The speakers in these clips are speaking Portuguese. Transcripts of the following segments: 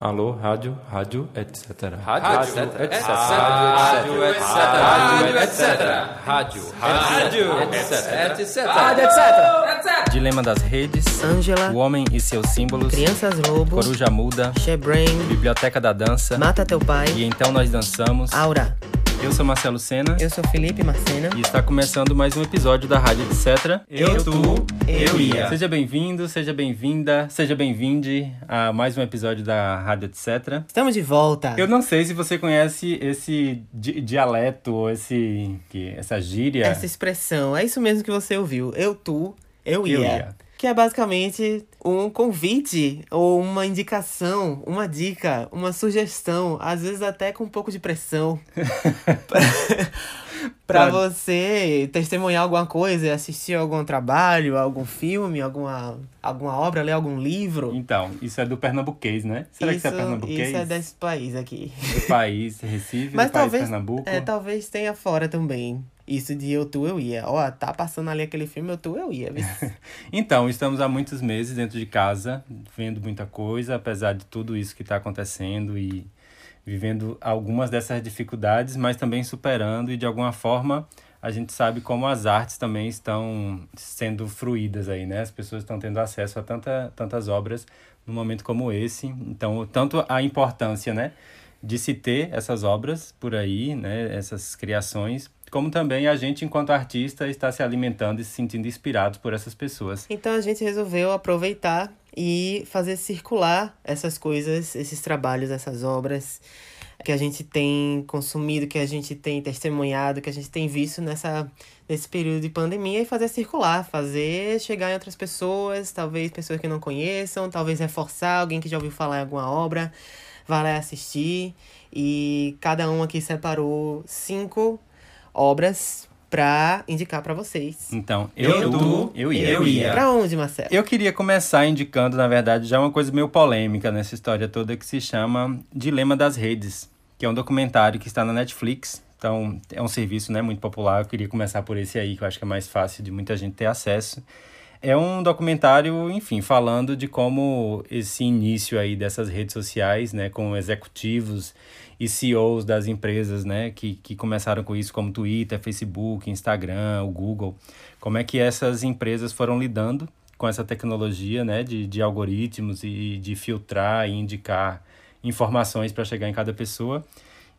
Alô, rádio, rádio, etc. Rádio, etc. etc. Rádio, etc. Rádio, etc. Rádio, rádio, etc. etc. Rádio, etc. Dilema das redes, Ângela, o homem e seus símbolos, Crianças Lobo, Coruja Muda, Shebrain, Biblioteca da Dança, Mata Teu Pai, e então nós dançamos. Aura. Eu sou Marcelo Sena Eu sou Felipe Marcena. e está começando mais um episódio da Rádio Etc. Eu, tu, eu ia. Seja bem-vindo, seja bem-vinda, seja bem-vinde a mais um episódio da Rádio Etc. Estamos de volta. Eu não sei se você conhece esse di- dialeto ou esse, que, essa gíria. Essa expressão, é isso mesmo que você ouviu. Eu, tu, eu ia. Eu ia. Que é basicamente um convite ou uma indicação, uma dica, uma sugestão, às vezes até com um pouco de pressão. Pra- você testemunhar alguma coisa, assistir algum trabalho, algum filme, alguma, alguma obra, ler algum livro. Então, isso é do pernambuquês, né? Será que isso é pernambuquês? Isso é desse país aqui. Do país Recife, Mas do país talvez, Pernambuco. é, talvez tenha fora também. Isso de eu, tu, eu ia. Ó, tá passando ali aquele filme, eu, tu, eu ia. Então, estamos há muitos meses dentro de casa, vendo muita coisa, apesar de tudo isso que está acontecendo e vivendo algumas dessas dificuldades, mas também superando e de alguma forma a gente sabe como as artes também estão sendo fruídas aí, né? As pessoas estão tendo acesso a tanta, tantas obras num momento como esse. Então, tanto a importância, né, de se ter essas obras por aí, né, essas criações, como também a gente, enquanto artista, está se alimentando e se sentindo inspirado por essas pessoas. Então a gente resolveu aproveitar e fazer circular essas coisas, esses trabalhos, essas obras que a gente tem consumido, que a gente tem testemunhado, que a gente tem visto nessa, nesse período de pandemia e fazer circular, fazer chegar em outras pessoas, talvez pessoas que não conheçam, talvez reforçar alguém que já ouviu falar em alguma obra, vai lá assistir. E cada um aqui separou cinco obras pra indicar pra vocês. Então, eu, Eu, eu ia. eu ia. Pra onde, Marcelo? Eu queria começar indicando, na verdade, já uma coisa meio polêmica nessa história toda que se chama Dilema das Redes, que é um documentário que está na Netflix. Então, é um serviço né, muito popular. Eu queria começar por esse aí, que eu acho que é mais fácil de muita gente ter acesso. É um documentário, enfim, falando de como esse início aí dessas redes sociais, né, com executivos e CEOs das empresas, né, que, que começaram com isso, como Twitter, Facebook, Instagram, o Google, como é que essas empresas foram lidando com essa tecnologia, né, de, de algoritmos e de filtrar e indicar informações para chegar em cada pessoa?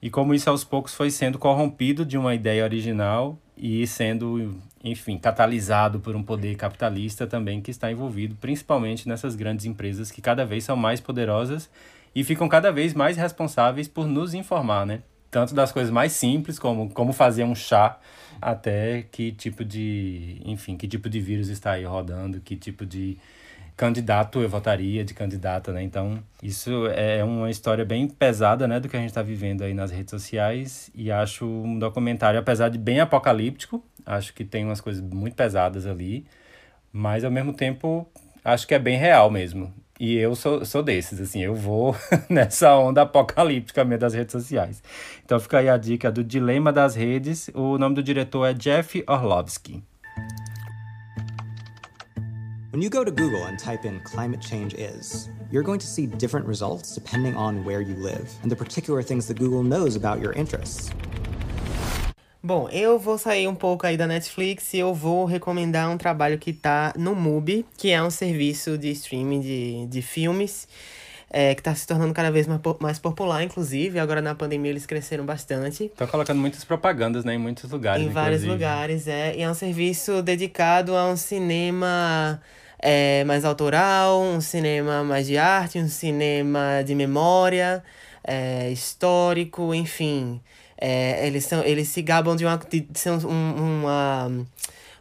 E como isso aos poucos foi sendo corrompido de uma ideia original e sendo, enfim, catalisado por um poder capitalista também que está envolvido, principalmente nessas grandes empresas que cada vez são mais poderosas e ficam cada vez mais responsáveis por nos informar, né? Tanto das coisas mais simples, como como fazer um chá, até que tipo de, enfim, que tipo de vírus está aí rodando, que tipo de candidato eu votaria, de candidata, né? Então, isso é uma história bem pesada, né, do que a gente está vivendo aí nas redes sociais e acho um documentário, apesar de bem apocalíptico, acho que tem umas coisas muito pesadas ali, mas ao mesmo tempo acho que é bem real mesmo. E eu sou, sou desses, assim, eu vou nessa onda apocalíptica mesmo das redes sociais. Então fica aí a dica do Dilema das Redes. O nome do diretor é Jeff Orlovsky. When you go to Google and type in climate change is, you're going to see different results depending on where you live and the particular things that Google knows about your interests. Bom, eu vou sair um pouco aí da Netflix e eu vou recomendar um trabalho que tá no MUBI, que é um serviço de streaming de, de filmes, é, que tá se tornando cada vez mais, mais popular, inclusive. Agora na pandemia eles cresceram bastante. Estão colocando muitas propagandas, né, em muitos lugares, Em vários inclusive. lugares, é. E é um serviço dedicado a um cinema é, mais autoral, um cinema mais de arte, um cinema de memória, é, histórico, enfim. É, eles, são, eles se gabam de, uma, de ser um, um- uma,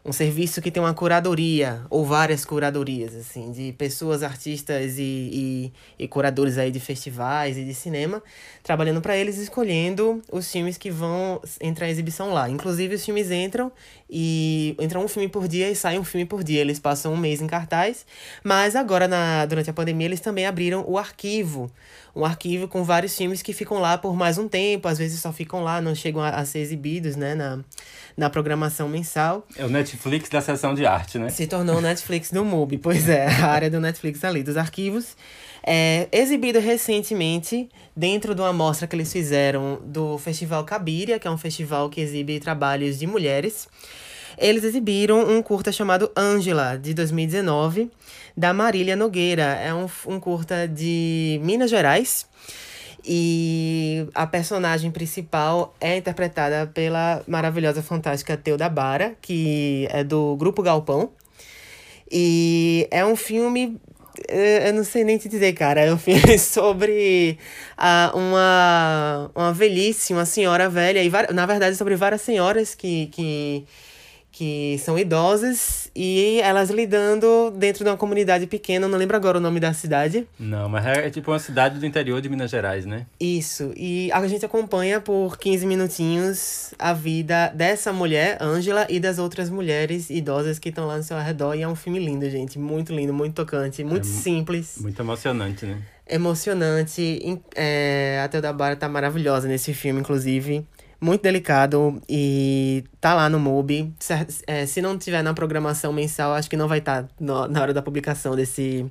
um serviço que tem uma curadoria, ou várias curadorias, assim, de pessoas, artistas e, e, e curadores aí de festivais e de cinema, trabalhando para eles, escolhendo os filmes que vão entrar em exibição lá. Inclusive, os filmes entram e entram um filme por dia e sai um filme por dia. Eles passam um mês em cartaz, mas agora, na, durante a pandemia, eles também abriram o arquivo. Um arquivo com vários filmes que ficam lá por mais um tempo, às vezes só ficam lá, não chegam a, a ser exibidos, né, na, na programação mensal. É o Netflix Netflix da seção de arte, né? Se tornou o Netflix do MUBI, pois é, a área do Netflix ali, dos arquivos. É, exibido recentemente dentro de uma mostra que eles fizeram do Festival Cabiria, que é um festival que exibe trabalhos de mulheres. Eles exibiram um curta chamado Ângela, de 2019, da Marília Nogueira. É um, um curta de Minas Gerais. E a personagem principal é interpretada pela maravilhosa, fantástica Teuda Bara, que é do Grupo Galpão. E é um filme. Eu não sei nem te dizer, cara. É um filme sobre uh, uma, uma velhice, uma senhora velha, e na verdade sobre várias senhoras que, que que são idosas e elas lidando dentro de uma comunidade pequena, não lembro agora o nome da cidade. Não, mas é, é tipo uma cidade do interior de Minas Gerais, né? Isso, e a gente acompanha por 15 minutinhos a vida dessa mulher, Ângela, e das outras mulheres idosas que estão lá no seu redor. E é um filme lindo, gente, muito lindo, muito tocante, muito é simples. Muito emocionante, né? Emocionante. É, a Teoda Bara tá maravilhosa nesse filme, inclusive muito delicado e tá lá no MUBI. Se, é, se não tiver na programação mensal, acho que não vai estar tá na hora da publicação desse,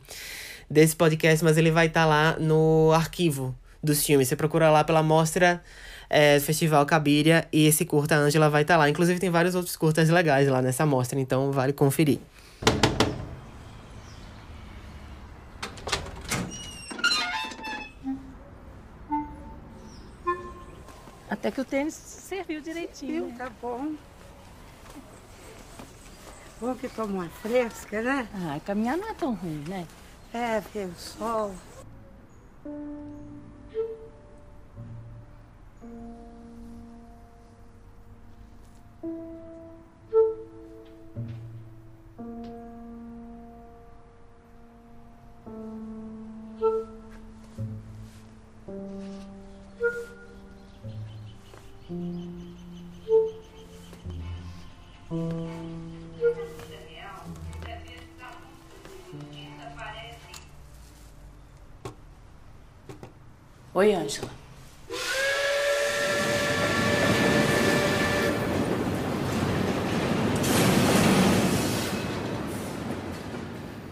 desse podcast, mas ele vai estar tá lá no arquivo dos filmes. Você procura lá pela mostra é, Festival Cabiria e esse curta Ângela vai estar tá lá. Inclusive tem vários outros curtas legais lá nessa mostra, então vale conferir. Até que o tênis serviu direitinho. Serviu, né? tá bom. Bom que toma uma fresca, né? Ah, caminhar não é tão ruim, né? É, ver o sol. Oi, Ângela.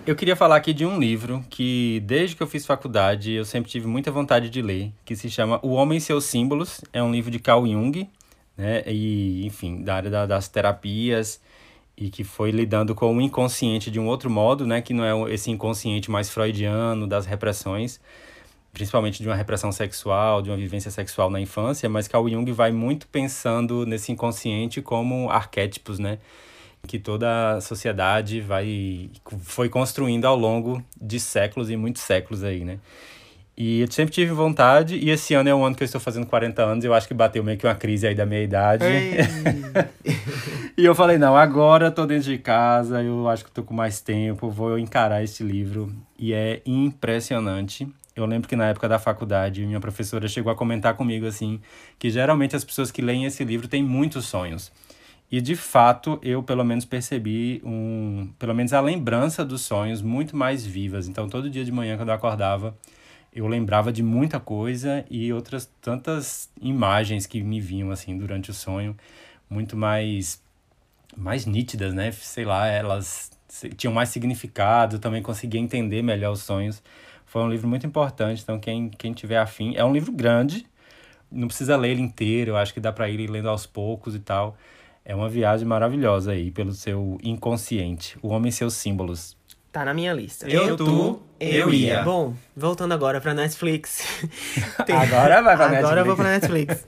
Eu queria falar aqui de um livro que, desde que eu fiz faculdade, eu sempre tive muita vontade de ler, que se chama O Homem e Seus Símbolos. É um livro de Carl Jung, né? E, enfim, da área da, das terapias e que foi lidando com o inconsciente de um outro modo, né? Que não é esse inconsciente mais freudiano das repressões, principalmente de uma repressão sexual, de uma vivência sexual na infância, mas Carl Jung vai muito pensando nesse inconsciente como arquétipos, né? Que toda a sociedade vai foi construindo ao longo de séculos e muitos séculos aí, né? E eu sempre tive vontade, e esse ano é o ano que eu estou fazendo 40 anos, eu acho que bateu meio que uma crise aí da minha idade. e eu falei, não, agora tô dentro de casa, eu acho que tô com mais tempo, vou encarar esse livro. E é impressionante. Eu lembro que na época da faculdade, minha professora chegou a comentar comigo assim, que geralmente as pessoas que leem esse livro têm muitos sonhos. E de fato, eu pelo menos percebi um, pelo menos a lembrança dos sonhos muito mais vivas. Então, todo dia de manhã quando eu acordava, eu lembrava de muita coisa e outras tantas imagens que me vinham assim durante o sonho, muito mais mais nítidas, né? Sei lá, elas tinham mais significado, também conseguia entender melhor os sonhos. Foi um livro muito importante, então quem, quem tiver afim. É um livro grande, não precisa ler ele inteiro, eu acho que dá para ir lendo aos poucos e tal. É uma viagem maravilhosa aí pelo seu inconsciente. O Homem e seus símbolos. Tá na minha lista. Eu, tu, eu ia. Bom, voltando agora pra Netflix. Tem... Agora vai pra Netflix. Agora eu vou pra Netflix.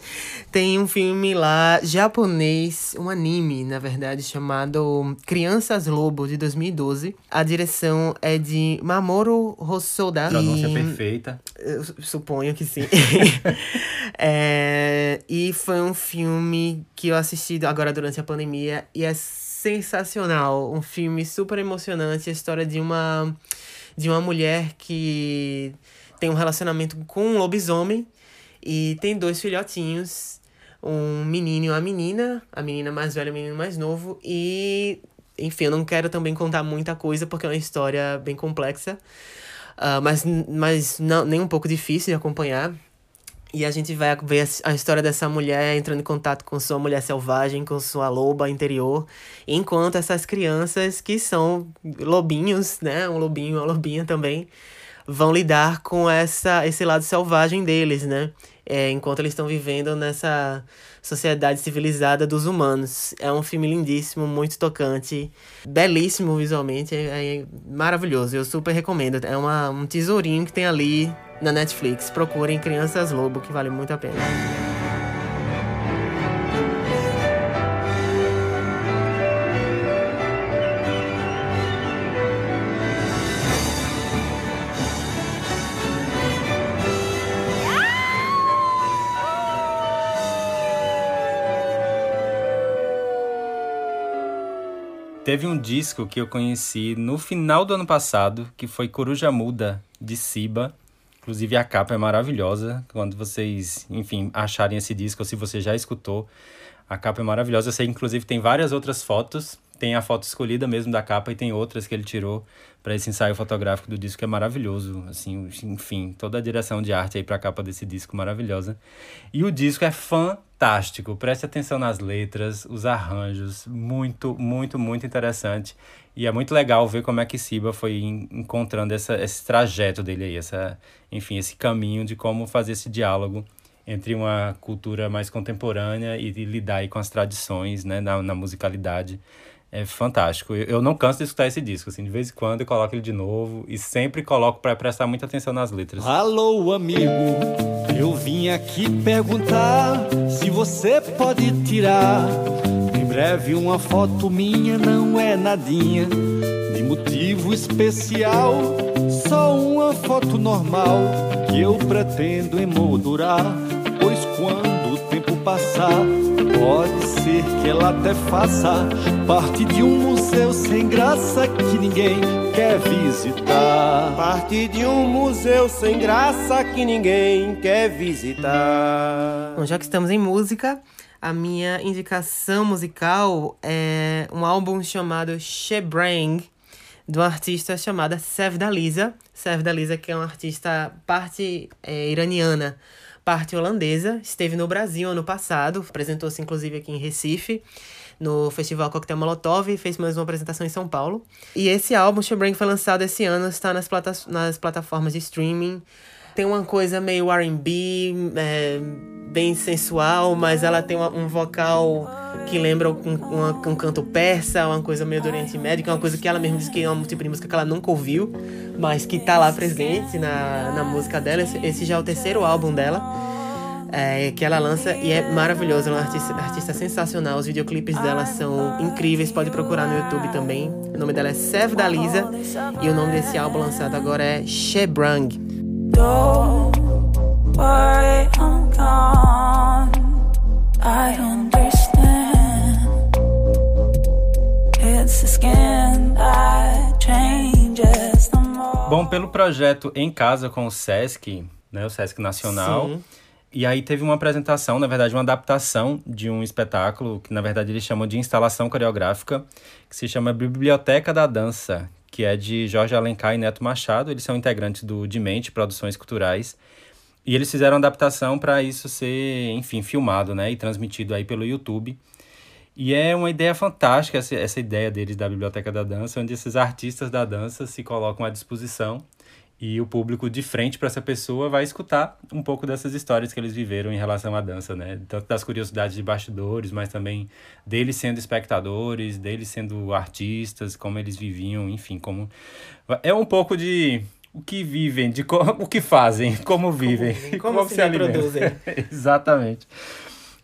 Tem um filme lá japonês, um anime, na verdade, chamado Crianças Lobo, de 2012. A direção é de Mamoru Hosoda. Pronúncia e... perfeita. Eu suponho que sim. é... E foi um filme que eu assisti agora durante a pandemia e é sensacional. Um filme super emocionante. A história de uma, de uma mulher que tem um relacionamento com um lobisomem e tem dois filhotinhos. Um menino e uma menina. A menina mais velha e o menino mais novo. E, enfim, eu não quero também contar muita coisa porque é uma história bem complexa. Uh, mas mas não, nem um pouco difícil de acompanhar. E a gente vai ver a história dessa mulher entrando em contato com sua mulher selvagem, com sua loba interior, enquanto essas crianças que são lobinhos, né, um lobinho, uma lobinha também, vão lidar com essa esse lado selvagem deles, né? É, enquanto eles estão vivendo nessa sociedade civilizada dos humanos. É um filme lindíssimo, muito tocante, belíssimo visualmente, é, é maravilhoso. Eu super recomendo. É uma, um tesourinho que tem ali na Netflix. Procurem Crianças Lobo, que vale muito a pena. Teve um disco que eu conheci no final do ano passado, que foi Coruja Muda, de Siba. Inclusive a capa é maravilhosa. Quando vocês, enfim, acharem esse disco, ou se você já escutou, a capa é maravilhosa. Eu sei inclusive tem várias outras fotos. Tem a foto escolhida mesmo da capa e tem outras que ele tirou para esse ensaio fotográfico do disco que é maravilhoso, assim, enfim, toda a direção de arte aí para a capa desse disco maravilhosa. E o disco é fantástico. Preste atenção nas letras, os arranjos, muito, muito, muito interessante. E é muito legal ver como é que Siba foi encontrando essa, esse trajeto dele aí, essa, enfim, esse caminho de como fazer esse diálogo entre uma cultura mais contemporânea e, e lidar aí com as tradições, né, na, na musicalidade. É fantástico. Eu, não canso de escutar esse disco, assim, de vez em quando eu coloco ele de novo e sempre coloco para prestar muita atenção nas letras. Alô, amigo, eu vim aqui perguntar se você pode tirar breve uma foto minha não é nadinha de motivo especial, só uma foto normal que eu pretendo emoldurar, pois quando o tempo passar, pode ser que ela até faça parte de um museu sem graça que ninguém quer visitar. Parte de um museu sem graça que ninguém quer visitar. Bom, já que estamos em música, a minha indicação musical é um álbum chamado Shebrang, de uma artista chamada Sev Dalisa. Sev Dalisa, que é uma artista parte é, iraniana, parte holandesa. Esteve no Brasil ano passado, apresentou-se inclusive aqui em Recife, no Festival Coquetel Molotov e fez mais uma apresentação em São Paulo. E esse álbum, Shebrang, foi lançado esse ano, está nas, plata nas plataformas de streaming. Tem uma coisa meio R&B, é, bem sensual, mas ela tem uma, um vocal que lembra um, um canto persa, uma coisa meio do Oriente Médio, que é uma coisa que ela mesma diz que é um tipo de música que ela nunca ouviu, mas que tá lá presente na, na música dela. Esse, esse já é o terceiro álbum dela. É, que ela lança e é maravilhosa, ela é uma artista, artista sensacional. Os videoclipes dela são incríveis, pode procurar no YouTube também. O nome dela é Sev Dalisa e o nome desse álbum lançado agora é Shebrang. Don't worry, I'm gone. I understand. It's the skin that changes the more. Bom, pelo projeto Em Casa com o Sesc, né, o Sesc Nacional. Sim. E aí teve uma apresentação, na verdade, uma adaptação de um espetáculo que, na verdade, eles chamam de instalação coreográfica, que se chama Biblioteca da Dança, que é de Jorge Alencar e Neto Machado. Eles são integrantes do Dimente Produções Culturais. E eles fizeram adaptação para isso ser, enfim, filmado, né, e transmitido aí pelo YouTube. E é uma ideia fantástica essa, essa ideia deles da Biblioteca da Dança, onde esses artistas da dança se colocam à disposição e o público de frente para essa pessoa vai escutar um pouco dessas histórias que eles viveram em relação à dança, né? Tanto das curiosidades de bastidores, mas também deles sendo espectadores, deles sendo artistas, como eles viviam, enfim, como é um pouco de o que vivem, de co... o que fazem, como vivem, como, como, como se, se reproduzem. Exatamente.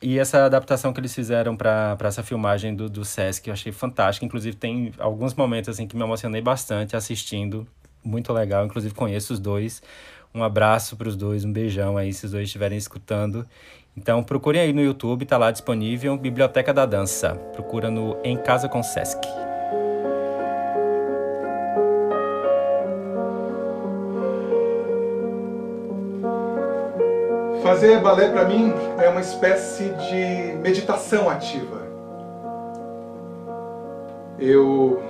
E essa adaptação que eles fizeram para essa filmagem do, do Sesc, eu achei fantástica. Inclusive, tem alguns momentos assim que me emocionei bastante assistindo. Muito legal. Inclusive, conheço os dois. Um abraço para os dois, um beijão aí se os dois estiverem escutando. Então, procurem aí no YouTube, tá lá disponível Biblioteca da Dança. Procura no Em Casa com Sesc. Fazer balé para mim é uma espécie de meditação ativa. Eu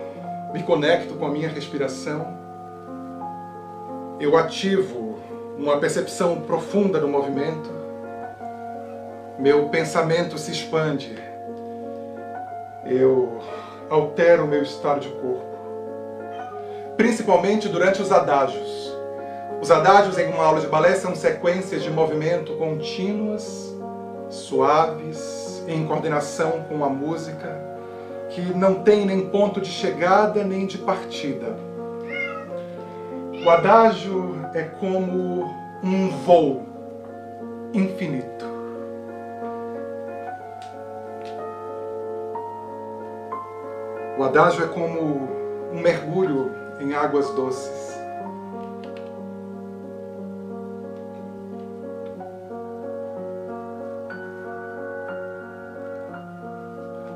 me conecto com a minha respiração. Eu ativo uma percepção profunda do movimento. meu pensamento se expande, eu altero o meu estado de corpo, principalmente durante os adágios. Os adágios em uma aula de balé são sequências de movimento contínuas, suaves, em coordenação com a música, que não tem nem ponto de chegada nem de partida. O adágio é como um voo infinito. O adágio é como um mergulho em águas doces.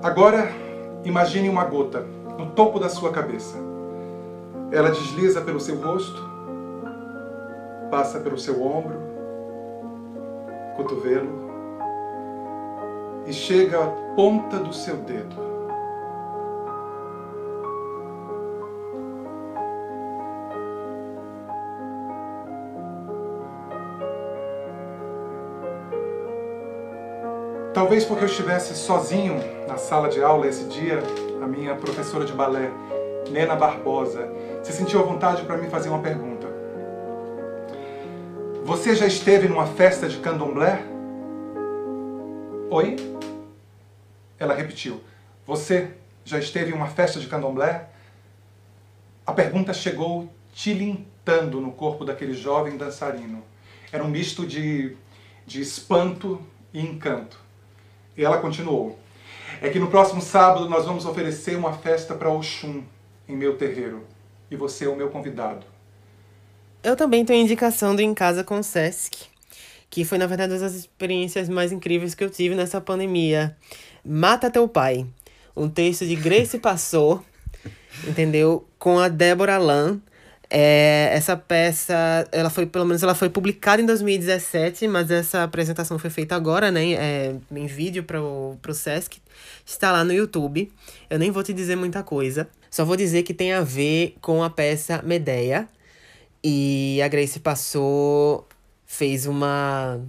Agora, imagine uma gota no topo da sua cabeça. Ela desliza pelo seu rosto, passa pelo seu ombro, cotovelo e chega à ponta do seu dedo. Talvez porque eu estivesse sozinho na sala de aula esse dia, a minha professora de balé, Nena Barbosa, se sentiu à vontade para me fazer uma pergunta. Você já esteve numa festa de candomblé? Oi? Ela repetiu. Você já esteve em uma festa de candomblé? A pergunta chegou tilintando no corpo daquele jovem dançarino. Era um misto de, de espanto e encanto. E ela continuou: É que no próximo sábado nós vamos oferecer uma festa para Oxum em meu terreiro. E você é o meu convidado. Eu também tenho indicação do Em Casa com o Sesc, que foi, na verdade, uma das experiências mais incríveis que eu tive nessa pandemia. Mata Teu Pai. Um texto de Grace Passou, entendeu? Com a Débora Lan. É, essa peça, ela foi, pelo menos ela foi publicada em 2017, mas essa apresentação foi feita agora, né? É, em vídeo para o Sesc. Está lá no YouTube. Eu nem vou te dizer muita coisa. Só vou dizer que tem a ver com a peça Medeia. E a Grace passou, fez uma,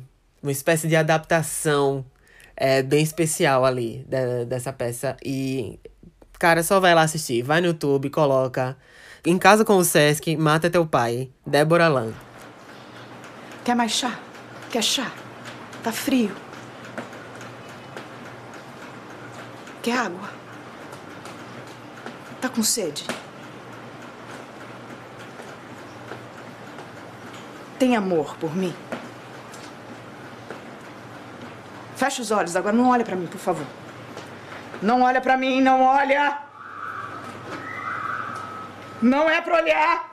uma espécie de adaptação é, bem especial ali de, dessa peça. E, cara, só vai lá assistir. Vai no YouTube, coloca em Casa com o Sesc, Mata Teu Pai, Débora Lan. Quer mais chá? Quer chá? Tá frio. Quer água? Tá com sede? Tem amor por mim? Fecha os olhos agora, não olha para mim, por favor. Não olha para mim, não olha! Não é pra olhar.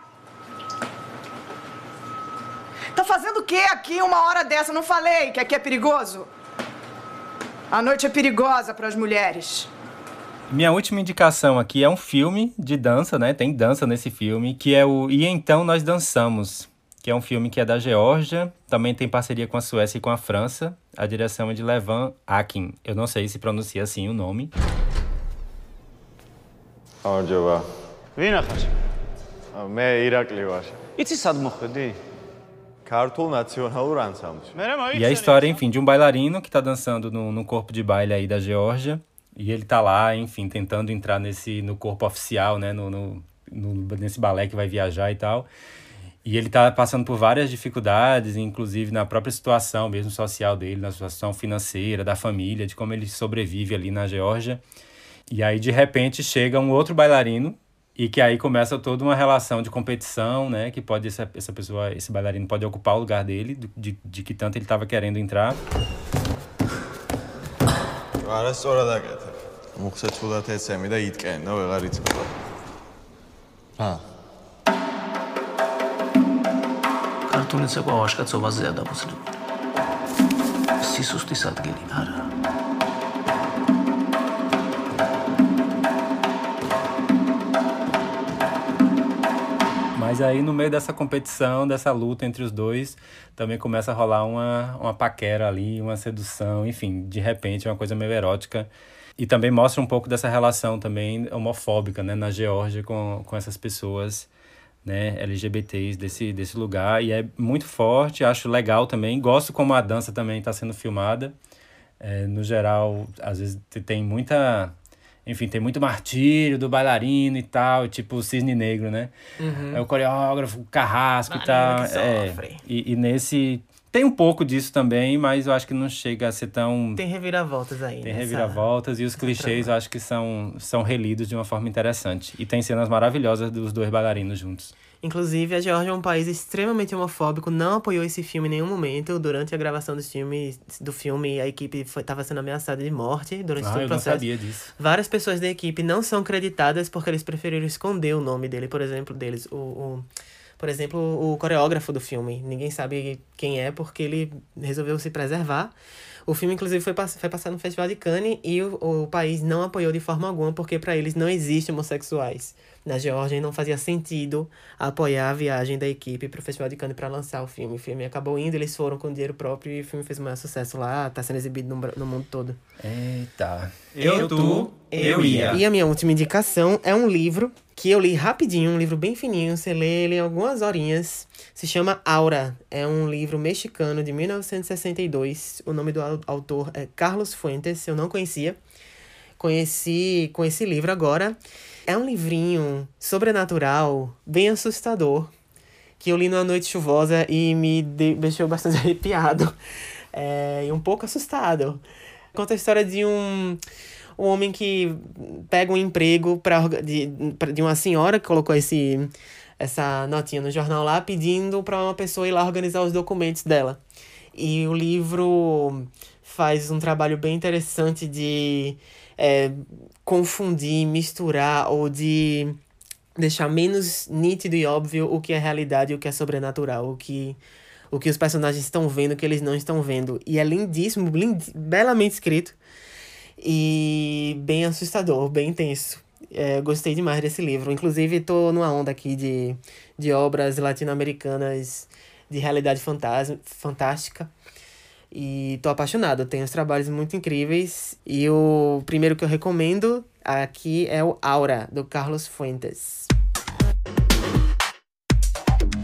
Tá fazendo o que aqui uma hora dessa? Não falei que aqui é perigoso? A noite é perigosa para as mulheres. Minha última indicação aqui é um filme de dança, né? Tem dança nesse filme, que é o E Então Nós Dançamos, que é um filme que é da Geórgia, também tem parceria com a Suécia e com a França. A direção é de Levan Akin. Eu não sei se pronuncia assim o nome. Onde eu vou? ვინახარ? მე ირაკლი ვარ. იცი სად მოხვედი? ქართულ ნაციონალურ ანსამბლში. E a história, enfim, de um bailarino que está dançando no, no corpo de baile aí da Geórgia. e ele tá lá, enfim, tentando entrar nesse no corpo oficial, né, no, no, no, nesse balé que vai viajar e tal. E ele tá passando por várias dificuldades, inclusive na própria situação mesmo social dele, na situação financeira, da família, de como ele sobrevive ali na Geórgia. E aí, de repente, chega um outro bailarino e que aí começa toda uma relação de competição, né? Que pode essa, essa pessoa, esse bailarino pode ocupar o lugar dele, de, de que tanto ele estava querendo entrar. არასწორად აკეთებ. მოხსეცულად ეცემი და იტკენ და ვეღარ იწება. ა. ქართული ცეკვა ვაშკაცობაზეა დაფუძნებული. სისუსტის ადგილი არა. Mas aí, no meio dessa competição, dessa luta entre os dois, também começa a rolar uma, uma paquera ali, uma sedução, enfim, de repente, uma coisa meio erótica. E também mostra um pouco dessa relação também homofóbica, né, na Geórgia com, com essas pessoas, né, LGBTs desse, desse lugar. E é muito forte, acho legal também. Gosto como a dança também está sendo filmada. É, no geral, às vezes tem muita. Enfim, tem muito martírio do bailarino e tal, tipo o cisne negro, né? Uhum. É o coreógrafo, o carrasco e tal. É, e, e nesse. Tem um pouco disso também, mas eu acho que não chega a ser tão. Tem reviravoltas aí. Tem nessa- reviravoltas e os clichês eu acho que são, são relidos de uma forma interessante. E tem cenas maravilhosas dos dois bailarinos juntos. Inclusive, a Geórgia é um país extremamente homofóbico, não apoiou esse filme em nenhum momento. Durante a gravação do filme, do filme a equipe estava sendo ameaçada de morte durante Ah, todo eu o não processo. sabia disso. Várias pessoas da equipe não são creditadas porque eles preferiram esconder o nome dele, por exemplo, deles. O, o- por exemplo, o coreógrafo do filme. Ninguém sabe quem é porque ele resolveu se preservar. O filme, inclusive, foi, pass foi passado no Festival de Cannes e o, o país não apoiou de forma alguma porque para eles não existem homossexuais. Na Geórgia não fazia sentido apoiar a viagem da equipe para o Festival de Cannes para lançar o filme. O filme acabou indo, eles foram com dinheiro próprio e o filme fez o maior sucesso lá, tá sendo exibido no, no mundo todo. Eita. Eu, tu, eu ia. E a minha última indicação é um livro que eu li rapidinho, um livro bem fininho, você lê ele em algumas horinhas. Se chama Aura. É um livro mexicano de 1962. O nome do au- autor é Carlos Fuentes, eu não conhecia. Conheci com esse livro agora. É um livrinho sobrenatural, bem assustador, que eu li numa noite chuvosa e me de- deixou bastante arrepiado é, e um pouco assustado. Conta a história de um, um homem que pega um emprego pra, de, de uma senhora que colocou esse, essa notinha no jornal lá pedindo para uma pessoa ir lá organizar os documentos dela. E o livro faz um trabalho bem interessante de é, confundir, misturar ou de deixar menos nítido e óbvio o que é realidade e o que é sobrenatural, o que o que os personagens estão vendo, o que eles não estão vendo. E é lindíssimo, lind, belamente escrito e bem assustador, bem intenso. É, gostei demais desse livro. Inclusive, tô numa onda aqui de, de obras latino-americanas de realidade fantasma, fantástica. E tô apaixonado. Tem uns trabalhos muito incríveis. E o primeiro que eu recomendo aqui é o Aura, do Carlos Fuentes.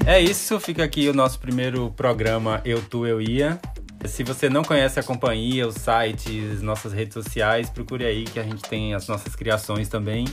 É isso, fica aqui o nosso primeiro programa Eu Tu Eu Ia. Se você não conhece a companhia, os sites, nossas redes sociais, procure aí que a gente tem as nossas criações também.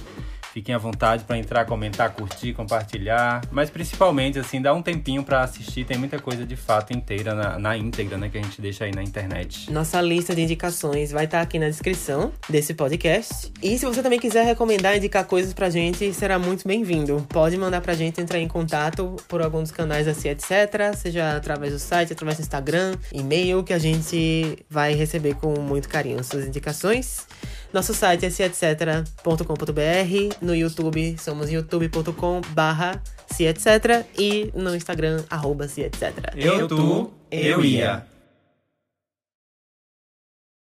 Fiquem à vontade para entrar, comentar, curtir, compartilhar, mas principalmente assim, dá um tempinho para assistir, tem muita coisa de fato inteira na, na íntegra, né, que a gente deixa aí na internet. Nossa lista de indicações vai estar aqui na descrição desse podcast. E se você também quiser recomendar, indicar coisas pra gente, será muito bem-vindo. Pode mandar pra gente entrar em contato por algum dos canais assim, etc. Seja através do site, através do Instagram, e-mail, que a gente vai receber com muito carinho suas indicações. Nosso site é etc.com.br. No YouTube somos youtube.com barra etc. E no Instagram, arroba etc. Eu, tu, eu ia.